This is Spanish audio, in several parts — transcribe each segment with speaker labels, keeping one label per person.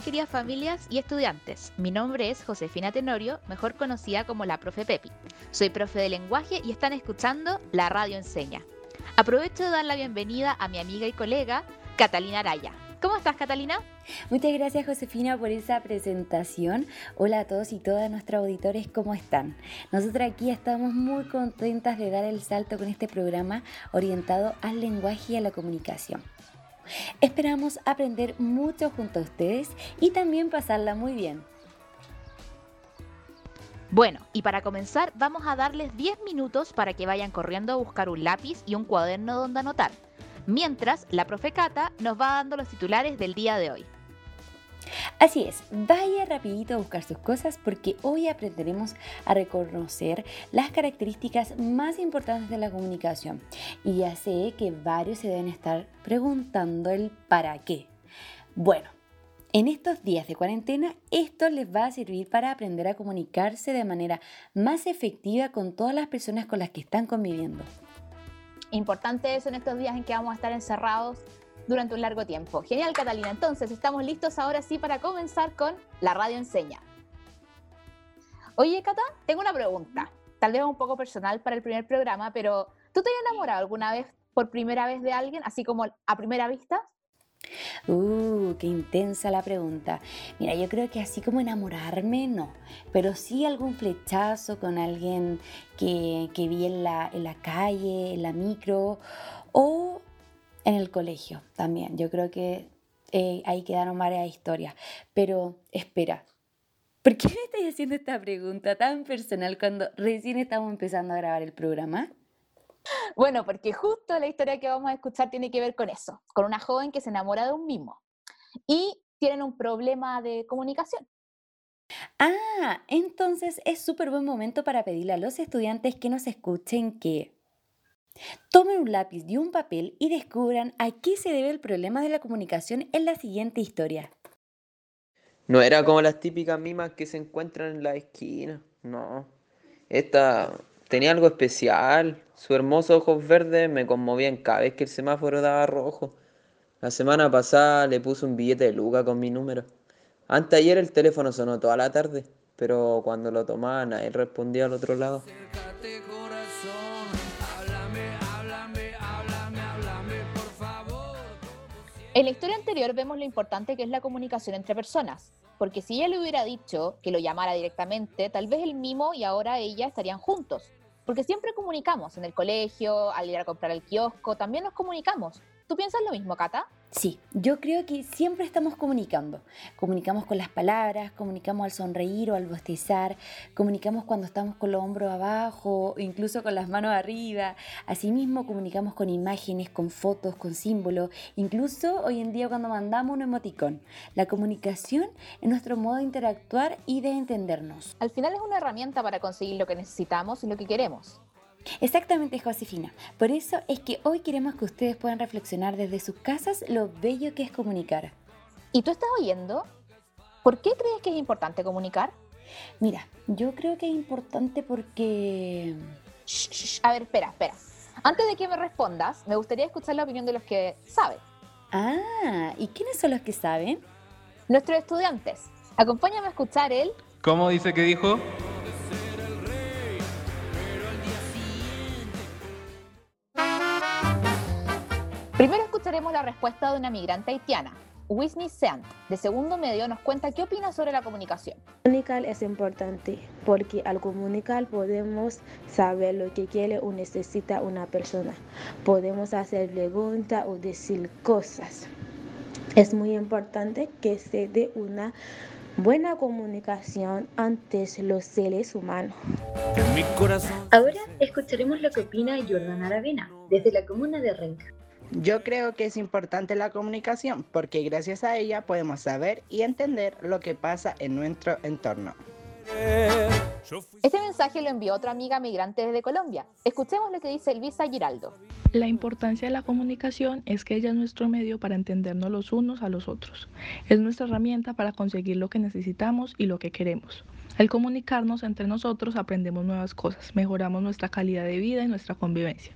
Speaker 1: Queridas familias y estudiantes. Mi nombre es Josefina Tenorio, mejor conocida como la profe Pepi. Soy profe de lenguaje y están escuchando La Radio Enseña. Aprovecho de dar la bienvenida a mi amiga y colega Catalina Araya. ¿Cómo estás Catalina?
Speaker 2: Muchas gracias Josefina por esa presentación. Hola a todos y todas nuestros auditores, ¿cómo están? Nosotros aquí estamos muy contentas de dar el salto con este programa orientado al lenguaje y a la comunicación. Esperamos aprender mucho junto a ustedes y también pasarla muy bien.
Speaker 1: Bueno, y para comenzar vamos a darles 10 minutos para que vayan corriendo a buscar un lápiz y un cuaderno donde anotar, mientras la profe Cata nos va dando los titulares del día de hoy.
Speaker 2: Así es, vaya rapidito a buscar sus cosas porque hoy aprenderemos a reconocer las características más importantes de la comunicación. Y ya sé que varios se deben estar preguntando el para qué. Bueno, en estos días de cuarentena, esto les va a servir para aprender a comunicarse de manera más efectiva con todas las personas con las que están conviviendo.
Speaker 1: Importante eso en estos días en que vamos a estar encerrados durante un largo tiempo. Genial, Catalina. Entonces, estamos listos ahora sí para comenzar con la radio enseña. Oye, Cata, tengo una pregunta. Tal vez un poco personal para el primer programa, pero ¿tú te has enamorado alguna vez por primera vez de alguien, así como a primera vista?
Speaker 2: Uh, qué intensa la pregunta. Mira, yo creo que así como enamorarme, no. Pero sí algún flechazo con alguien que, que vi en la, en la calle, en la micro, o en el colegio también. Yo creo que eh, ahí quedaron varias historias. Pero espera, ¿por qué me estás haciendo esta pregunta tan personal cuando recién estamos empezando a grabar el programa?
Speaker 1: Bueno, porque justo la historia que vamos a escuchar tiene que ver con eso, con una joven que se enamora de un mismo y tienen un problema de comunicación.
Speaker 2: Ah, entonces es súper buen momento para pedirle a los estudiantes que nos escuchen que Tomen un lápiz y un papel y descubran a qué se debe el problema de la comunicación en la siguiente historia.
Speaker 3: No era como las típicas mimas que se encuentran en la esquina, no. Esta tenía algo especial. Su hermoso ojos verdes me conmovían cada vez que el semáforo daba rojo. La semana pasada le puse un billete de Luca con mi número. Antes ayer el teléfono sonó toda la tarde, pero cuando lo tomaba nadie respondía al otro lado.
Speaker 1: En la historia anterior vemos lo importante que es la comunicación entre personas, porque si ella le hubiera dicho que lo llamara directamente, tal vez el mimo y ahora ella estarían juntos, porque siempre comunicamos en el colegio, al ir a comprar al kiosco, también nos comunicamos. ¿Tú piensas lo mismo, Cata?
Speaker 2: Sí, yo creo que siempre estamos comunicando. Comunicamos con las palabras, comunicamos al sonreír o al bostezar, comunicamos cuando estamos con los hombros abajo, incluso con las manos arriba. Asimismo, comunicamos con imágenes, con fotos, con símbolos, incluso hoy en día cuando mandamos un emoticón. La comunicación es nuestro modo de interactuar y de entendernos.
Speaker 1: Al final es una herramienta para conseguir lo que necesitamos y lo que queremos.
Speaker 2: Exactamente, Josefina. Por eso es que hoy queremos que ustedes puedan reflexionar desde sus casas lo bello que es comunicar.
Speaker 1: ¿Y tú estás oyendo? ¿Por qué crees que es importante comunicar?
Speaker 2: Mira, yo creo que es importante porque...
Speaker 1: A ver, espera, espera. Antes de que me respondas, me gustaría escuchar la opinión de los que saben.
Speaker 2: Ah, ¿y quiénes son los que saben?
Speaker 1: Nuestros estudiantes. Acompáñame a escuchar el...
Speaker 4: ¿Cómo dice que dijo?
Speaker 1: Primero escucharemos la respuesta de una migrante haitiana. Whitney Seant, de segundo medio, nos cuenta qué opina sobre la comunicación.
Speaker 5: Comunicar es importante porque al comunicar podemos saber lo que quiere o necesita una persona. Podemos hacer preguntas o decir cosas. Es muy importante que se dé una buena comunicación ante los seres humanos.
Speaker 6: Ahora escucharemos lo que opina Jordan Aravena, desde la comuna de Renca.
Speaker 7: Yo creo que es importante la comunicación porque gracias a ella podemos saber y entender lo que pasa en nuestro entorno.
Speaker 1: Este mensaje lo envió otra amiga migrante desde Colombia. Escuchemos lo que dice Elvisa Giraldo.
Speaker 4: La importancia de la comunicación es que ella es nuestro medio para entendernos los unos a los otros. Es nuestra herramienta para conseguir lo que necesitamos y lo que queremos. Al comunicarnos entre nosotros aprendemos nuevas cosas, mejoramos nuestra calidad de vida y nuestra convivencia.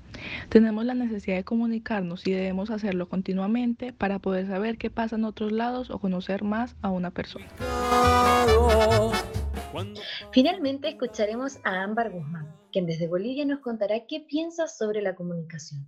Speaker 4: Tenemos la necesidad de comunicarnos y debemos hacerlo continuamente para poder saber qué pasa en otros lados o conocer más a una persona.
Speaker 6: Finalmente escucharemos a Ámbar Guzmán, quien desde Bolivia nos contará qué piensa sobre la comunicación.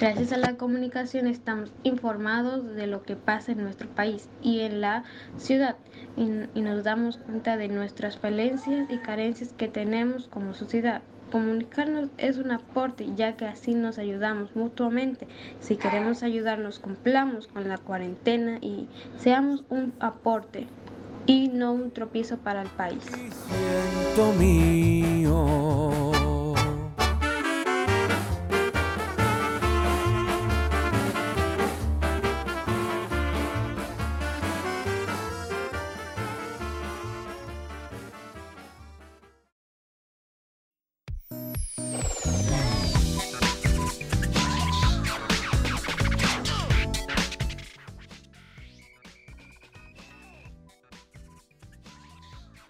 Speaker 8: Gracias a la comunicación estamos informados de lo que pasa en nuestro país y en la ciudad y, nos damos cuenta de nuestras falencias y carencias que tenemos como sociedad. Comunicarnos es un aporte ya que así nos ayudamos mutuamente. Si queremos ayudarnos, cumplamos con la cuarentena y seamos un aporte y no un tropiezo para el país.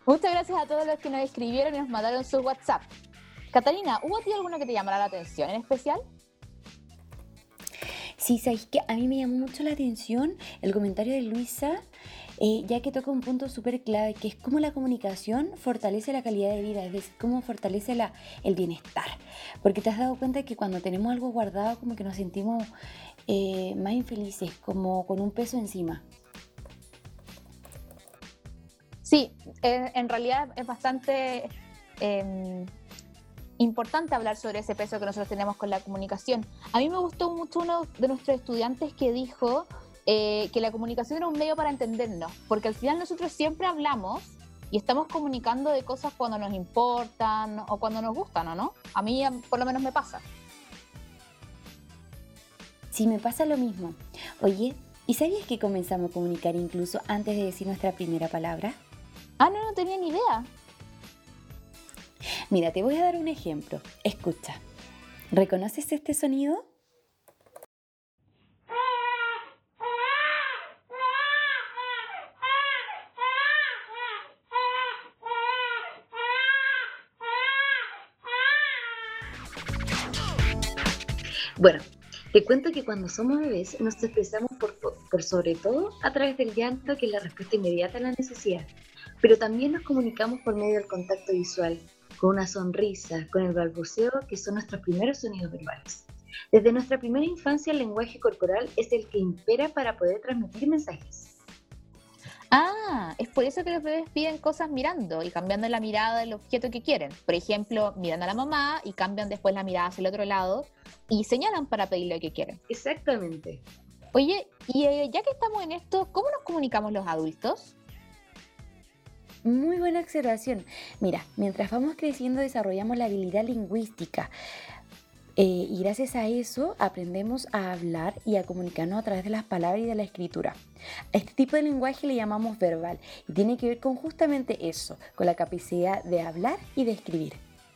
Speaker 1: Muchas gracias a todos los que nos escribieron y nos mandaron su WhatsApp. Catalina, ¿hubo a ti alguno que te llamara la atención en especial?
Speaker 2: Sí, sabéis que a mí me llamó mucho la atención el comentario de Luisa, eh, ya que toca un punto súper clave, que es cómo la comunicación fortalece la calidad de vida, es decir, cómo fortalece la, el bienestar. Porque te has dado cuenta que cuando tenemos algo guardado, como que nos sentimos eh, más infelices, como con un peso encima.
Speaker 1: Sí, en realidad es bastante em, importante hablar sobre ese peso que nosotros tenemos con la comunicación. A mí me gustó mucho uno de nuestros estudiantes que dijo eh, que la comunicación era un medio para entendernos, porque al final nosotros siempre hablamos y estamos comunicando de cosas cuando nos importan o cuando nos gustan, ¿o no? A mí por lo menos me pasa.
Speaker 2: Sí, me pasa lo mismo. Oye, ¿y sabías que comenzamos a comunicar incluso antes de decir nuestra primera palabra?
Speaker 1: Ah, no, no tenía ni idea.
Speaker 2: Mira, te voy a dar un ejemplo. Escucha. ¿Reconoces este sonido?
Speaker 6: Bueno, te cuento que cuando somos bebés nos expresamos por, por, sobre todo a través del llanto, que es la respuesta inmediata a la necesidad pero también nos comunicamos por medio del contacto visual, con una sonrisa, con el balbuceo, que son nuestros primeros sonidos verbales. Desde nuestra primera infancia el lenguaje corporal es el que impera para poder transmitir mensajes.
Speaker 1: Ah, es por eso que los bebés piden cosas mirando y cambiando la mirada del objeto que quieren. Por ejemplo, miran a la mamá y cambian después la mirada hacia el otro lado y señalan para pedir lo que quieren.
Speaker 6: Exactamente.
Speaker 1: Oye, y eh, ya que estamos en esto, ¿cómo nos comunicamos los adultos?
Speaker 2: Muy buena observación. Mira, mientras vamos creciendo desarrollamos la habilidad lingüística. Eh, y gracias a eso aprendemos a hablar y a comunicarnos a través de las palabras y de la escritura. A este tipo de lenguaje le llamamos verbal y tiene que ver con justamente eso, con la capacidad de hablar y de escribir.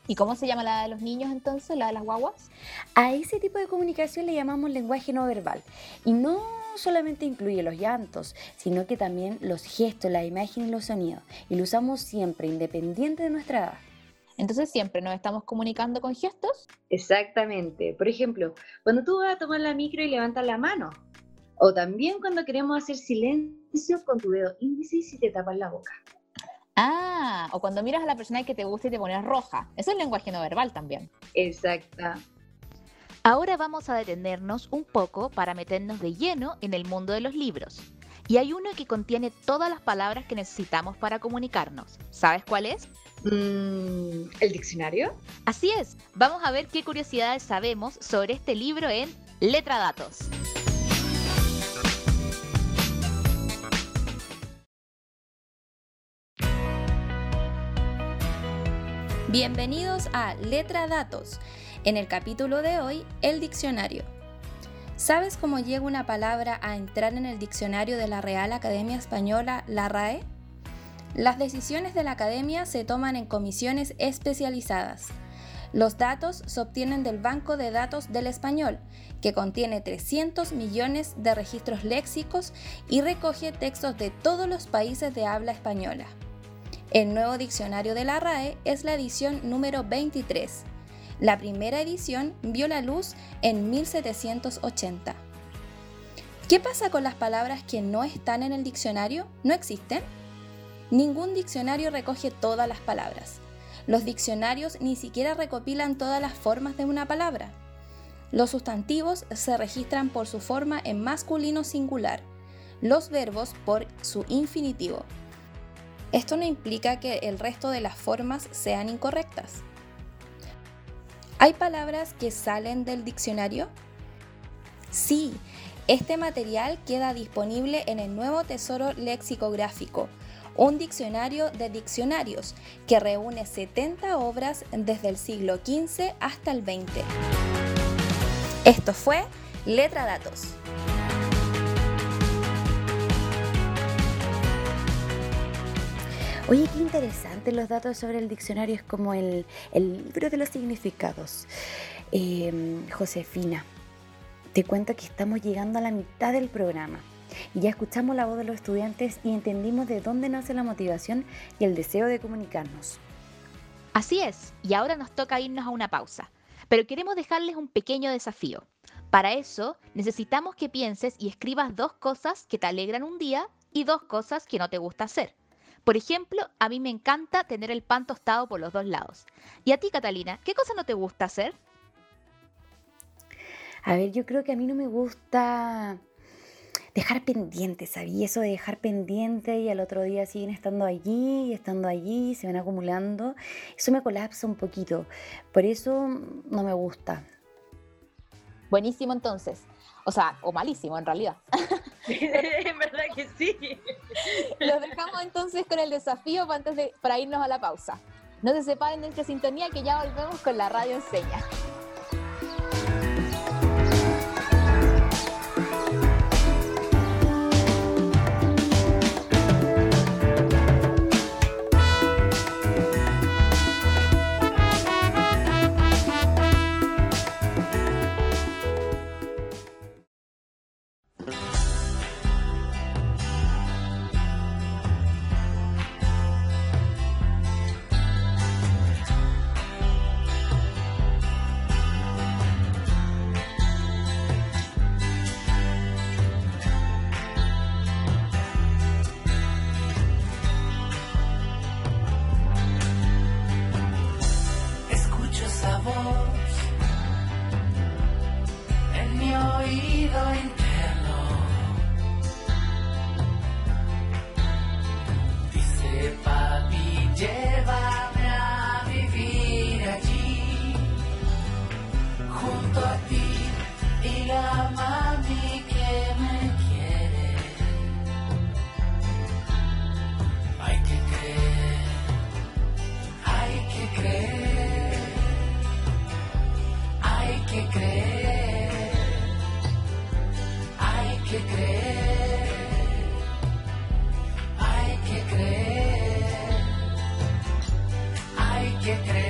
Speaker 1: ¿Y cómo se llama la de los niños entonces, la de las guaguas?
Speaker 2: A ese tipo de comunicación le llamamos lenguaje no verbal. Y no solamente incluye los llantos, sino que también los gestos, la imagen y los sonidos. Y lo usamos siempre, independiente de nuestra edad.
Speaker 1: Entonces siempre nos estamos comunicando con gestos.
Speaker 6: Exactamente. Por ejemplo, cuando tú vas a tomar la micro y levantas la mano. O también cuando queremos hacer silencio con tu dedo índice y te tapas la boca.
Speaker 1: Ah, o cuando miras a la persona que te gusta y te pones roja. Eso es lenguaje no verbal también.
Speaker 6: Exacta.
Speaker 1: Ahora vamos a detenernos un poco para meternos de lleno en el mundo de los libros. Y hay uno que contiene todas las palabras que necesitamos para comunicarnos. ¿Sabes cuál es?
Speaker 6: Mm, ¿El diccionario?
Speaker 1: Así es. Vamos a ver qué curiosidades sabemos sobre este libro en Letra Datos.
Speaker 9: Bienvenidos a Letra Datos. En el capítulo de hoy, el diccionario. ¿Sabes cómo llega una palabra a entrar en el diccionario de la Real Academia Española, la RAE? Las decisiones de la academia se toman en comisiones especializadas. Los datos se obtienen del Banco de Datos del Español, que contiene 300 millones de registros léxicos y recoge textos de todos los países de habla española. El nuevo diccionario de la RAE es la edición número 23. La primera edición vio la luz en 1780. ¿Qué pasa con las palabras que no están en el diccionario? ¿No existen? Ningún diccionario recoge todas las palabras. Los diccionarios ni siquiera recopilan todas las formas de una palabra. Los sustantivos se registran por su forma en masculino singular, los verbos por su infinitivo. Esto no implica que el resto de las formas sean incorrectas. ¿Hay palabras que salen del diccionario? Sí, este material queda disponible en el nuevo Tesoro Lexicográfico, un diccionario de diccionarios que reúne 70 obras desde el siglo XV hasta el XX. Esto fue Letra Datos.
Speaker 2: Oye, qué interesante los datos sobre el diccionario, es como el, libro de los significados. Em, Josefina, te cuento que estamos llegando a la mitad del programa. Ya escuchamos la voz de los estudiantes y entendimos de dónde nace la motivación y el deseo de comunicarnos.
Speaker 1: Así es, y ahora nos toca irnos a una pausa, pero queremos dejarles un pequeño desafío. Para eso necesitamos que pienses y escribas dos cosas que te alegran un día y dos cosas que no te gusta hacer. Por ejemplo, a mí me encanta tener el pan tostado por los dos lados. ¿Y a ti, Catalina, qué cosa no te gusta hacer?
Speaker 2: A ver, yo creo que a mí no me gusta dejar pendiente, ¿sabí? Eso de dejar pendiente y al otro día siguen estando allí y estando allí, se van acumulando. Eso me colapsa un poquito. Por eso no me gusta.
Speaker 1: Buenísimo entonces. O sea, o malísimo en realidad.
Speaker 10: en verdad que sí.
Speaker 1: Los dejamos entonces con el desafío para, antes de, para irnos a la pausa. No se separen de nuestra sintonía que ya volvemos con la radio enseña.
Speaker 11: Llevar a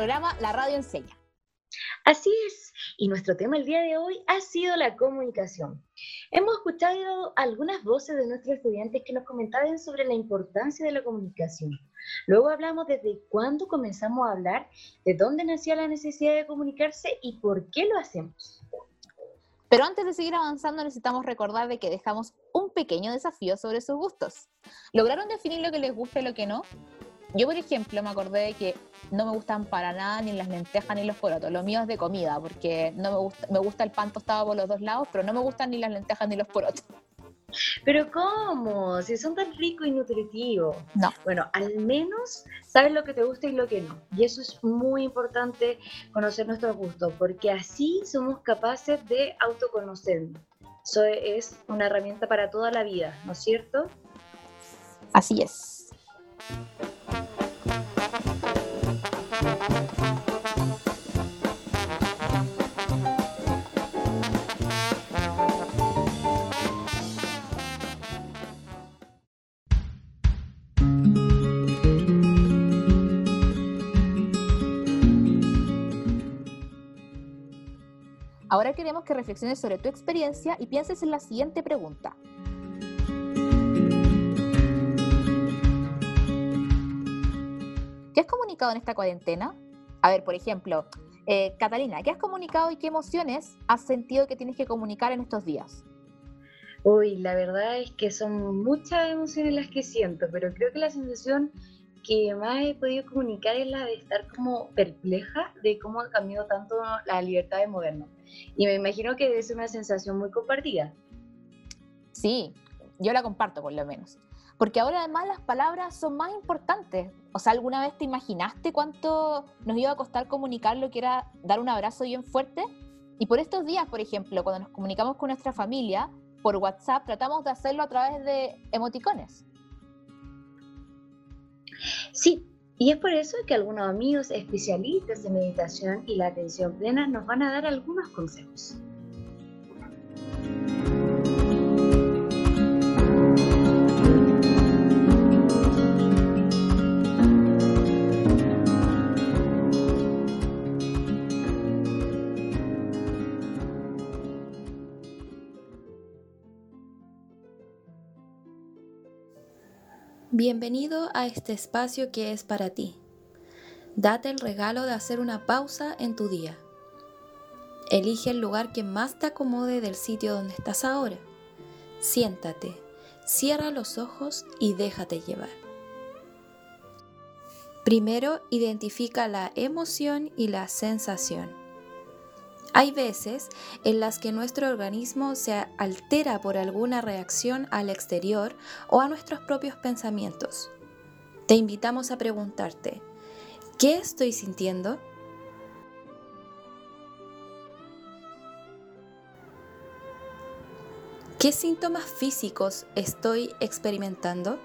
Speaker 1: programa La Radio Enseña.
Speaker 6: Así es, y nuestro tema el día de hoy ha sido la comunicación. Hemos escuchado algunas voces de nuestros estudiantes que nos comentaban sobre la importancia de la comunicación. Luego hablamos desde cuándo comenzamos a hablar, de dónde nacía la necesidad de comunicarse y por qué lo hacemos.
Speaker 1: Pero antes de seguir avanzando necesitamos recordar de que dejamos un pequeño desafío sobre sus gustos. ¿Lograron definir lo que les gusta y lo que no? Yo, por ejemplo, me acordé de que no me gustan para nada ni las lentejas ni los porotos. Lo mío es de comida, porque no me gusta, me gusta el pan tostado por los dos lados, pero no me gustan ni las lentejas ni los porotos.
Speaker 6: Pero ¿cómo? Si son tan ricos y nutritivos.
Speaker 1: No.
Speaker 6: Bueno, al menos sabes lo que te gusta y lo que no. Y eso es muy importante conocer nuestros gustos, porque así somos capaces de autoconocernos. Eso es una herramienta para toda la vida, ¿no es cierto?
Speaker 1: Así es. Ahora queremos que reflexiones sobre tu experiencia y pienses en la siguiente pregunta. ¿Qué has comunicado en esta cuarentena? A ver, por ejemplo, eh, Catalina, ¿qué has comunicado y qué emociones has sentido que tienes que comunicar en estos días?
Speaker 6: Uy, la verdad es que son muchas emociones las que siento, pero creo que la sensación que más he podido comunicar es la de estar como perpleja de cómo ha cambiado tanto la libertad de moderno. Y me imagino que debe ser una sensación muy compartida.
Speaker 1: Sí, yo la comparto por lo menos. Porque ahora además las palabras son más importantes. O sea, ¿alguna vez te imaginaste cuánto nos iba a costar comunicar lo que era dar un abrazo bien fuerte? Y por estos días, por ejemplo, cuando nos comunicamos con nuestra familia, por WhatsApp tratamos de hacerlo a través de emoticones.
Speaker 6: Sí, y es por eso que algunos amigos especialistas en meditación y la atención plena nos van a dar algunos consejos.
Speaker 9: Bienvenido a este espacio que es para ti. Date el regalo de hacer una pausa en tu día. Elige el lugar que más te acomode del sitio donde estás ahora. Siéntate, cierra los ojos y déjate llevar. Primero, identifica la emoción y la sensación. Hay veces en las que nuestro organismo se altera por alguna reacción al exterior o a nuestros propios pensamientos. Te invitamos a preguntarte, ¿qué estoy sintiendo? ¿Qué síntomas físicos estoy experimentando?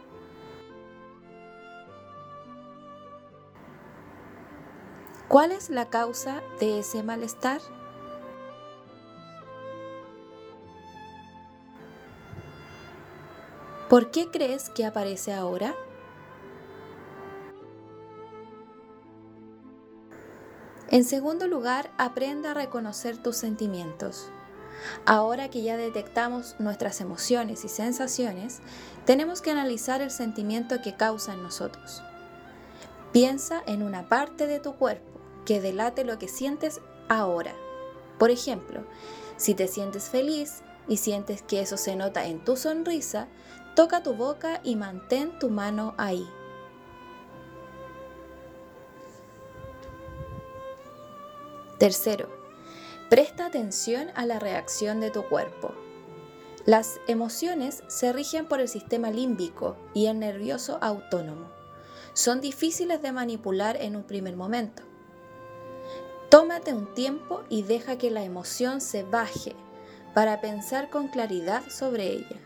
Speaker 9: ¿Cuál es la causa de ese malestar? ¿Por qué crees que aparece ahora? En segundo lugar, aprenda a reconocer tus sentimientos. Ahora que ya detectamos nuestras emociones y sensaciones, tenemos que analizar el sentimiento que causa en nosotros. Piensa en una parte de tu cuerpo que delate lo que sientes ahora. Por ejemplo, si te sientes feliz y sientes que eso se nota en tu sonrisa, Toca tu boca y mantén tu mano ahí. Tercero, presta atención a la reacción de tu cuerpo. Las emociones se rigen por el sistema límbico y el nervioso autónomo. Son difíciles de manipular en un primer momento. Tómate un tiempo y deja que la emoción se baje para pensar con claridad sobre ella.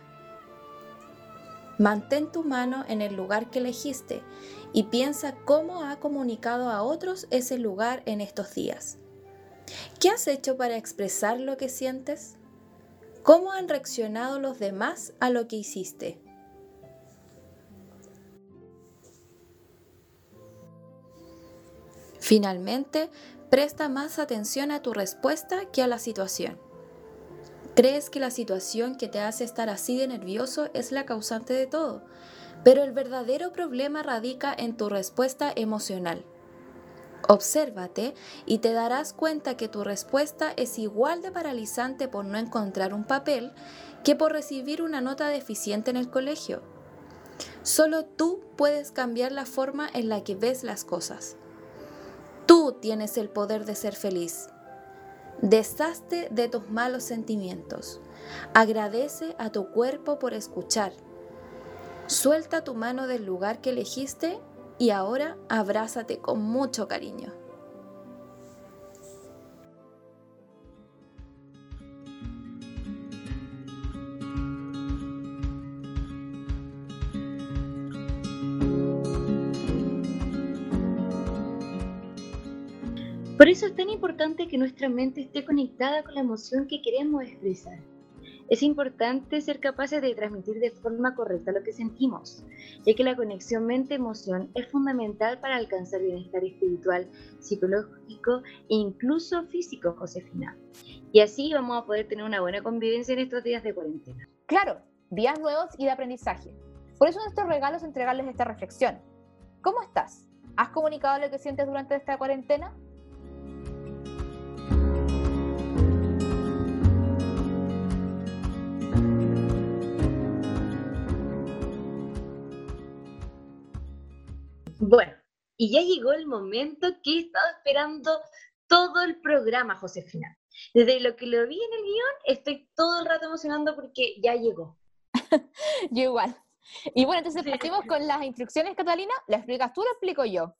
Speaker 9: Mantén tu mano en el lugar que elegiste y piensa cómo ha comunicado a otros ese lugar en estos días. ¿Qué has hecho para expresar lo que sientes? ¿Cómo han reaccionado los demás a lo que hiciste? Finalmente, presta más atención a tu respuesta que a la situación. Crees que la situación que te hace estar así de nervioso es la causante de todo, pero el verdadero problema radica en tu respuesta emocional. Obsérvate y te darás cuenta que tu respuesta es igual de paralizante por no encontrar un papel que por recibir una nota deficiente en el colegio. Solo tú puedes cambiar la forma en la que ves las cosas. Tú tienes el poder de ser feliz. Deshazte de tus malos sentimientos. Agradece a tu cuerpo por escuchar. Suelta tu mano del lugar que elegiste y ahora abrázate con mucho cariño.
Speaker 6: Por eso es tan importante que nuestra mente esté conectada con la emoción que queremos expresar. Es importante ser capaces de transmitir de forma correcta lo que sentimos, ya que la conexión mente-emoción es fundamental para alcanzar bienestar espiritual, psicológico e incluso físico, Josefina. Y así vamos a poder tener una buena convivencia en estos días de cuarentena.
Speaker 1: Claro, días nuevos y de aprendizaje. Por eso nuestro regalo es entregarles esta reflexión. ¿Cómo estás? ¿Has comunicado lo que sientes durante esta cuarentena?
Speaker 6: Bueno, y ya llegó el momento que he estado esperando todo el programa, Josefina. Desde lo que lo vi en el guion, estoy todo el rato emocionando porque ya llegó.
Speaker 1: yo igual. Y bueno, entonces partimos con las instrucciones, Catalina. ¿La explicas tú o lo explico yo?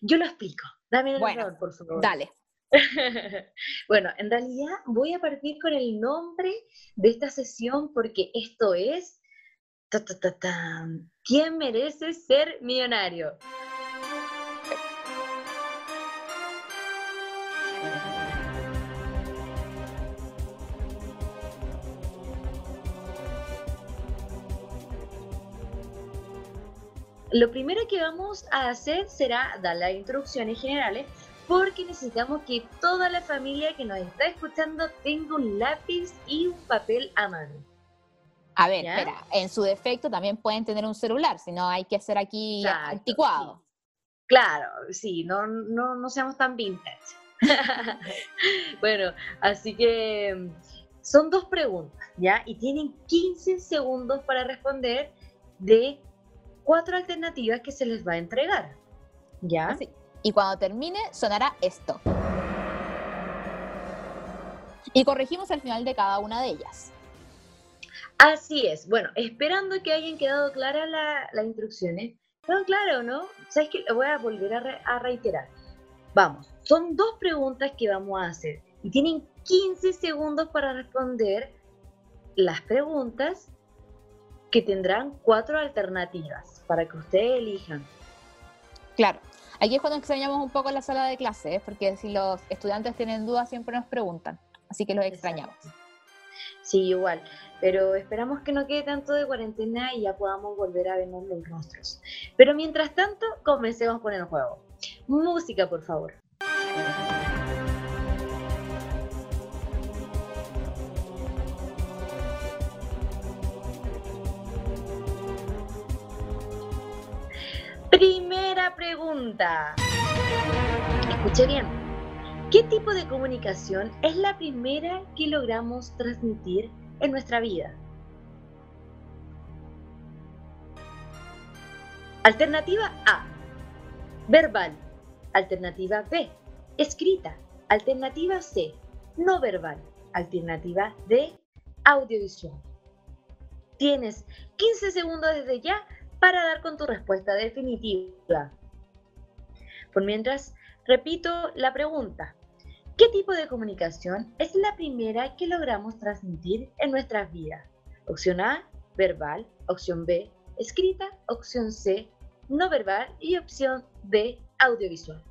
Speaker 6: Yo lo explico. Dame el
Speaker 1: bueno,
Speaker 6: por favor.
Speaker 1: Dale.
Speaker 6: bueno, en realidad voy a partir con el nombre de esta sesión porque esto es ¿Quién merece ser millonario? Lo primero que vamos a hacer será dar las instrucciones generales porque necesitamos que toda la familia que nos está escuchando tenga un lápiz y un papel a mano.
Speaker 1: A ver, espera, en su defecto también pueden tener un celular, si no hay que hacer aquí anticuado.
Speaker 6: Claro, sí, no, no, no seamos tan vintage. bueno, así que son dos preguntas, ¿ya? Y tienen 15 segundos para responder de cuatro alternativas que se les va a entregar, ¿ya?
Speaker 1: Y cuando termine, sonará esto. Y corregimos al final de cada una de ellas.
Speaker 6: Así es. Bueno, esperando que hayan quedado claras las instrucciones. ¿Quedan claras o no? ¿Sabes que Lo voy a volver a, reiterar. Vamos, son dos preguntas que vamos a hacer y tienen 15 segundos para responder las preguntas que tendrán cuatro alternativas para que ustedes elijan.
Speaker 1: Claro, aquí es cuando extrañamos un poco la sala de clases, porque si los estudiantes tienen dudas siempre nos preguntan, así que los extrañamos.
Speaker 6: Sí, igual pero esperamos que no quede tanto de cuarentena y ya podamos volver a vernos los rostros. Pero mientras tanto, comencemos con el juego. Música, por favor. Primera pregunta. Escuche bien. ¿Qué tipo de comunicación es la primera que logramos transmitir en nuestra vida. Alternativa A, verbal. Alternativa B, escrita. Alternativa C, no verbal. Alternativa D, audiovisual. Tienes 15 segundos desde ya para dar con tu respuesta definitiva. Por mientras, repito la pregunta. ¿Qué tipo de comunicación es la primera que logramos transmitir en nuestras vidas? Opción A, verbal. Opción B, escrita. Opción C, no verbal. Y opción D, audiovisual.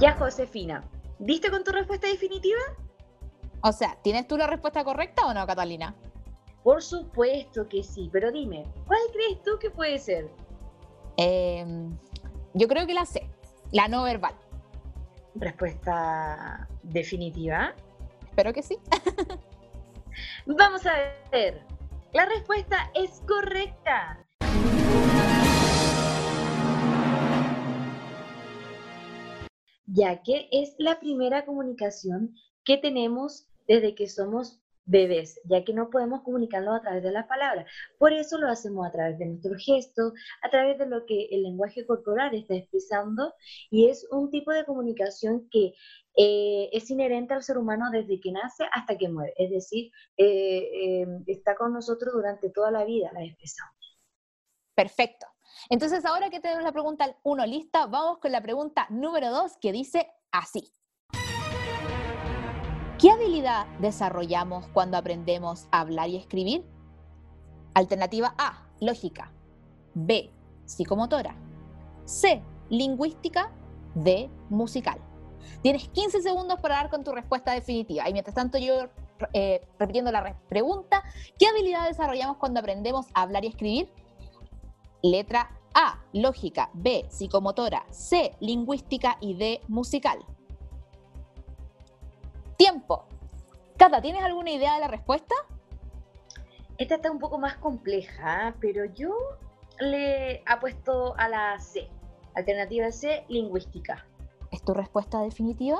Speaker 6: Ya, Josefina, ¿diste con tu respuesta definitiva?
Speaker 1: O sea, ¿tienes tú la respuesta correcta o no, Catalina?
Speaker 6: Por supuesto que sí, pero dime, ¿cuál crees tú que puede ser?
Speaker 1: Em, yo creo que la sé, la no verbal.
Speaker 6: Respuesta definitiva.
Speaker 1: Espero que sí.
Speaker 6: Vamos a ver. La respuesta es correcta. Ya que es la primera comunicación que tenemos desde que somos bebés, ya que no podemos comunicarlo a través de las palabras. Por eso lo hacemos a través de nuestros gestos, a través de lo que el lenguaje corporal está expresando y es un tipo de comunicación que eh, es inherente al ser humano desde que nace hasta que muere. Es decir, eh, eh, está con nosotros durante toda la vida, la expresamos.
Speaker 1: Perfecto. Entonces, ahora que tenemos la pregunta 1 lista, vamos con la pregunta número 2 que dice así. ¿Qué habilidad desarrollamos cuando aprendemos a hablar y escribir? Alternativa A, lógica. B, psicomotora. C, lingüística. D, musical. Tienes 15 segundos para dar con tu respuesta definitiva. Y mientras tanto yo eh, repitiendo la pregunta, ¿qué habilidad desarrollamos cuando aprendemos a hablar y escribir? Letra A, lógica. B, psicomotora. C, lingüística. Y D, musical. Tiempo. Cata, ¿tienes alguna idea de la respuesta?
Speaker 6: Esta está un poco más compleja, pero yo le apuesto a la C. Alternativa C, lingüística.
Speaker 1: ¿Es tu respuesta definitiva?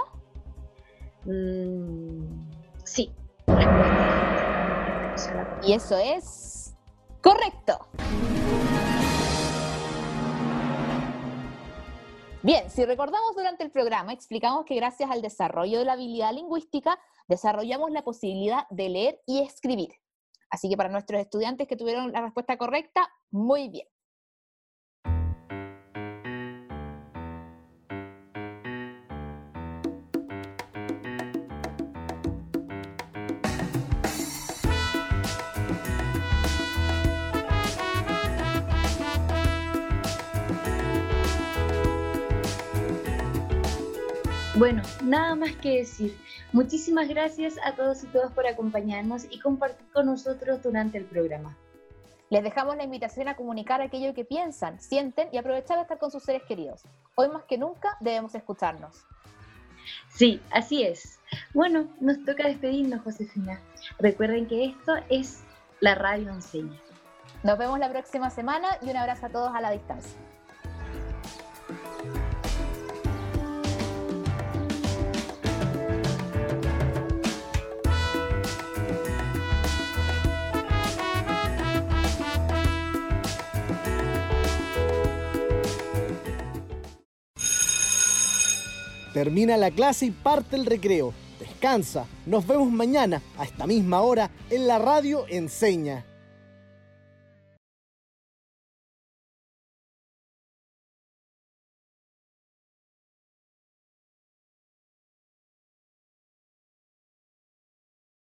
Speaker 6: Mm, sí.
Speaker 1: Y eso es correcto. Bien, si recordamos durante el programa, explicamos que gracias al desarrollo de la habilidad lingüística, desarrollamos la posibilidad de leer y escribir. Así que para nuestros estudiantes que tuvieron la respuesta correcta, muy bien.
Speaker 6: Bueno, nada más que decir. Muchísimas gracias a todos y todas por acompañarnos y compartir con nosotros durante el programa.
Speaker 1: Les dejamos la invitación a comunicar aquello que piensan, sienten y aprovechar de estar con sus seres queridos. Hoy más que nunca debemos escucharnos.
Speaker 6: Sí, así es. Bueno, nos toca despedirnos, Josefina. Recuerden que esto es la Radio Enseña.
Speaker 1: Nos vemos la próxima semana y un abrazo a todos a la distancia.
Speaker 12: Termina la clase y parte el recreo. Descansa. Nos vemos mañana a esta misma hora en la radio Enseña.